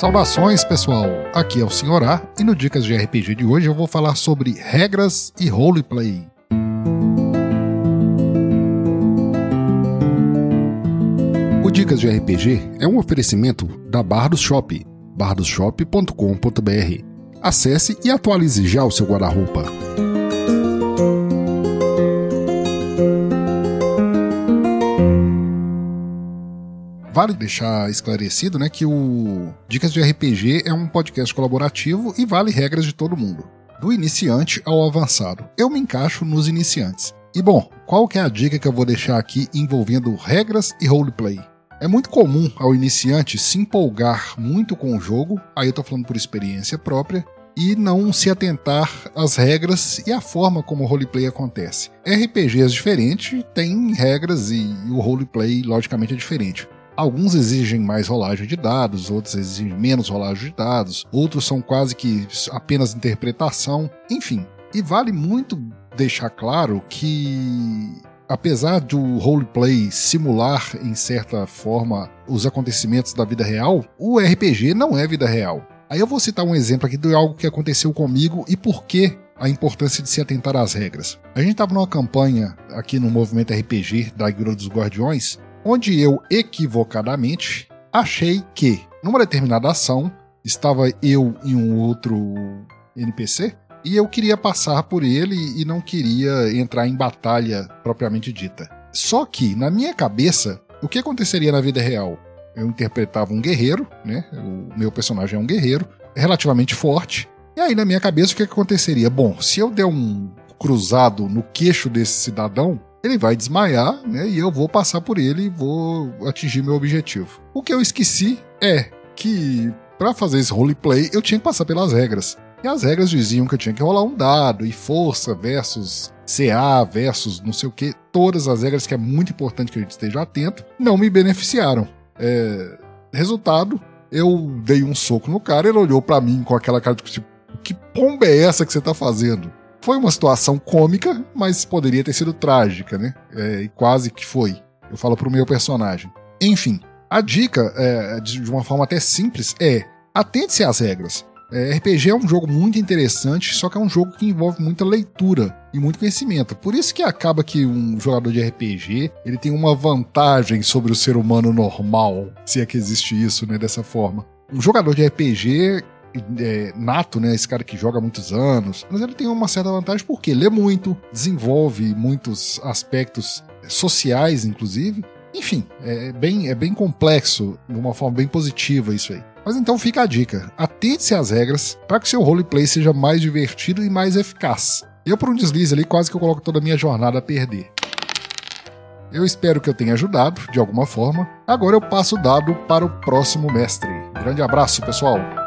Saudações, pessoal! Aqui é o Sr. A e no Dicas de RPG de hoje eu vou falar sobre regras e roleplay. O Dicas de RPG é um oferecimento da Bardos Shop, bardosshop.com.br. Acesse e atualize já o seu guarda-roupa. Vale deixar esclarecido né, que o Dicas de RPG é um podcast colaborativo e vale regras de todo mundo, do iniciante ao avançado. Eu me encaixo nos iniciantes. E bom, qual que é a dica que eu vou deixar aqui envolvendo regras e roleplay? É muito comum ao iniciante se empolgar muito com o jogo, aí eu tô falando por experiência própria, e não se atentar às regras e à forma como o roleplay acontece. RPGs diferentes têm regras e o roleplay, logicamente, é diferente. Alguns exigem mais rolagem de dados, outros exigem menos rolagem de dados, outros são quase que apenas interpretação, enfim. E vale muito deixar claro que apesar do roleplay simular em certa forma os acontecimentos da vida real, o RPG não é vida real. Aí eu vou citar um exemplo aqui de algo que aconteceu comigo e por que a importância de se atentar às regras. A gente estava numa campanha aqui no movimento RPG da Guilda dos Guardiões onde eu equivocadamente achei que, numa determinada ação, estava eu e um outro NPC e eu queria passar por ele e não queria entrar em batalha propriamente dita. Só que, na minha cabeça, o que aconteceria na vida real? Eu interpretava um guerreiro, né? O meu personagem é um guerreiro, relativamente forte. E aí, na minha cabeça, o que aconteceria? Bom, se eu der um cruzado no queixo desse cidadão, ele vai desmaiar, né? E eu vou passar por ele e vou atingir meu objetivo. O que eu esqueci é que para fazer esse roleplay eu tinha que passar pelas regras. E as regras diziam que eu tinha que rolar um dado e força versus CA versus não sei o que. Todas as regras que é muito importante que a gente esteja atento não me beneficiaram. É... Resultado, eu dei um soco no cara, ele olhou para mim com aquela cara de tipo, que pomba é essa que você tá fazendo? Foi uma situação cômica, mas poderia ter sido trágica, né? É, e quase que foi. Eu falo pro meu personagem. Enfim, a dica, é, de uma forma até simples, é atente-se às regras. É, RPG é um jogo muito interessante, só que é um jogo que envolve muita leitura e muito conhecimento. Por isso que acaba que um jogador de RPG ele tem uma vantagem sobre o ser humano normal, se é que existe isso, né, dessa forma. Um jogador de RPG é, nato, né? Esse cara que joga há muitos anos. Mas ele tem uma certa vantagem porque lê muito, desenvolve muitos aspectos sociais, inclusive. Enfim, é bem, é bem complexo, de uma forma bem positiva isso aí. Mas então fica a dica: atente-se às regras para que seu roleplay seja mais divertido e mais eficaz. Eu, por um deslize ali, quase que eu coloco toda a minha jornada a perder. Eu espero que eu tenha ajudado de alguma forma. Agora eu passo o dado para o próximo mestre. Grande abraço, pessoal!